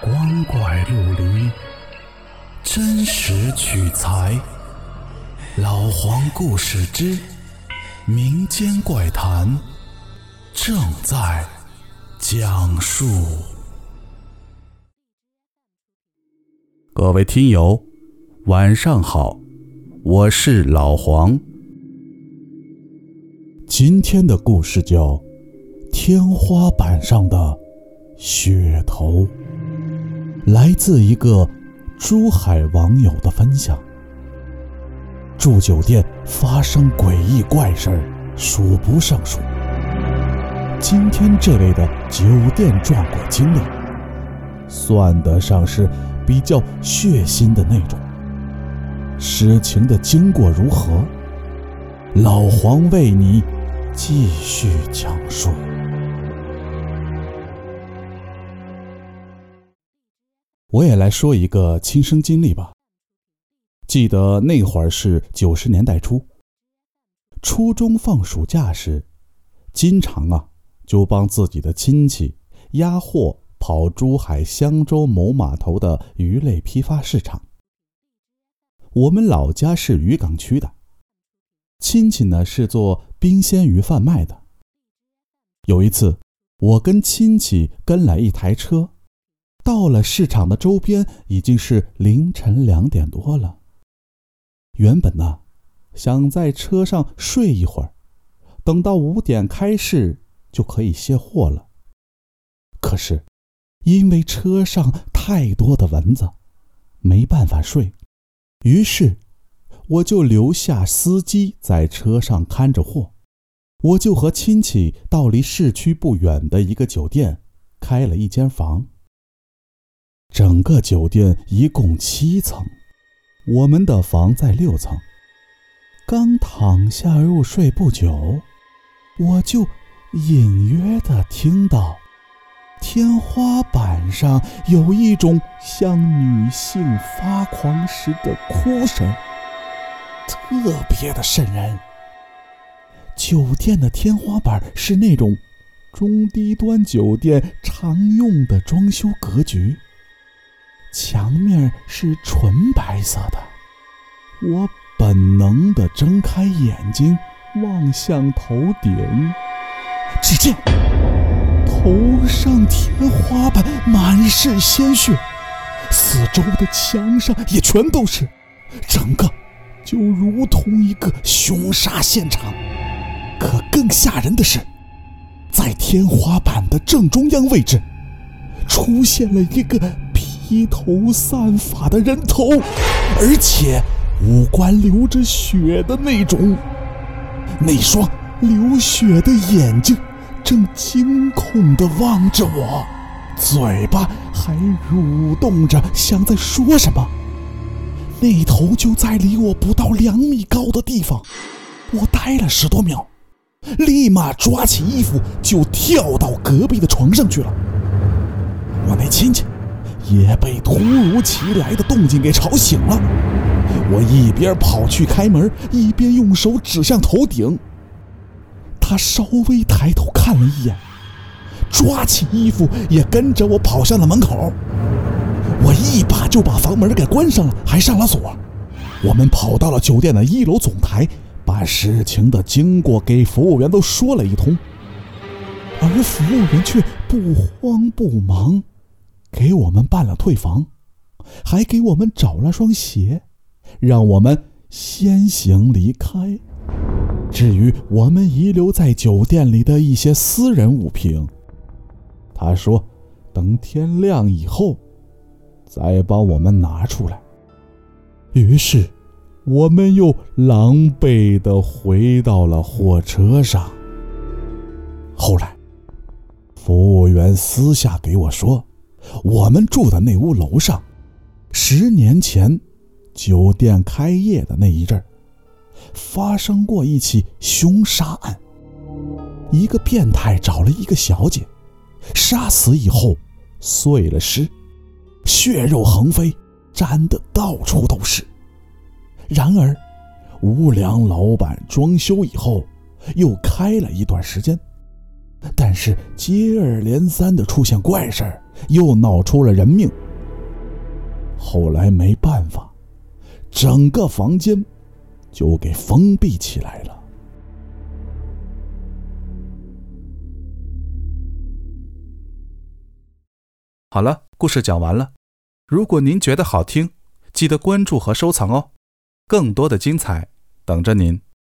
光怪陆离，真实取材。老黄故事之民间怪谈正在讲述。各位听友，晚上好，我是老黄。今天的故事叫《天花板上的噱头》。来自一个珠海网友的分享。住酒店发生诡异怪事儿，数不胜数。今天这位的酒店撞鬼经历，算得上是比较血腥的那种。事情的经过如何？老黄为你继续讲述。我也来说一个亲身经历吧。记得那会儿是九十年代初，初中放暑假时，经常啊就帮自己的亲戚押货跑珠海香洲某码头的鱼类批发市场。我们老家是渔港区的，亲戚呢是做冰鲜鱼贩卖的。有一次，我跟亲戚跟来一台车。到了市场的周边，已经是凌晨两点多了。原本呢，想在车上睡一会儿，等到五点开市就可以卸货了。可是，因为车上太多的蚊子，没办法睡，于是我就留下司机在车上看着货，我就和亲戚到离市区不远的一个酒店开了一间房。整个酒店一共七层，我们的房在六层。刚躺下入睡不久，我就隐约的听到天花板上有一种像女性发狂时的哭声，特别的瘆人。酒店的天花板是那种中低端酒店常用的装修格局。墙面是纯白色的，我本能的睁开眼睛望向头顶，只见头上天花板满是鲜血，四周的墙上也全都是，整个就如同一个凶杀现场。可更吓人的是，在天花板的正中央位置，出现了一个。披头散发的人头，而且五官流着血的那种。那双流血的眼睛正惊恐地望着我，嘴巴还蠕动着，像在说什么。那头就在离我不到两米高的地方。我呆了十多秒，立马抓起衣服就跳到隔壁的床上去了。我那亲戚。也被突如其来的动静给吵醒了。我一边跑去开门，一边用手指向头顶。他稍微抬头看了一眼，抓起衣服也跟着我跑向了门口。我一把就把房门给关上了，还上了锁。我们跑到了酒店的一楼总台，把事情的经过给服务员都说了一通，而服务员却不慌不忙。给我们办了退房，还给我们找了双鞋，让我们先行离开。至于我们遗留在酒店里的一些私人物品，他说等天亮以后再帮我们拿出来。于是，我们又狼狈地回到了火车上。后来，服务员私下给我说。我们住的那屋楼上，十年前酒店开业的那一阵儿，发生过一起凶杀案。一个变态找了一个小姐，杀死以后碎了尸，血肉横飞，沾得到处都是。然而，无良老板装修以后又开了一段时间，但是接二连三的出现怪事儿。又闹出了人命。后来没办法，整个房间就给封闭起来了。好了，故事讲完了。如果您觉得好听，记得关注和收藏哦，更多的精彩等着您。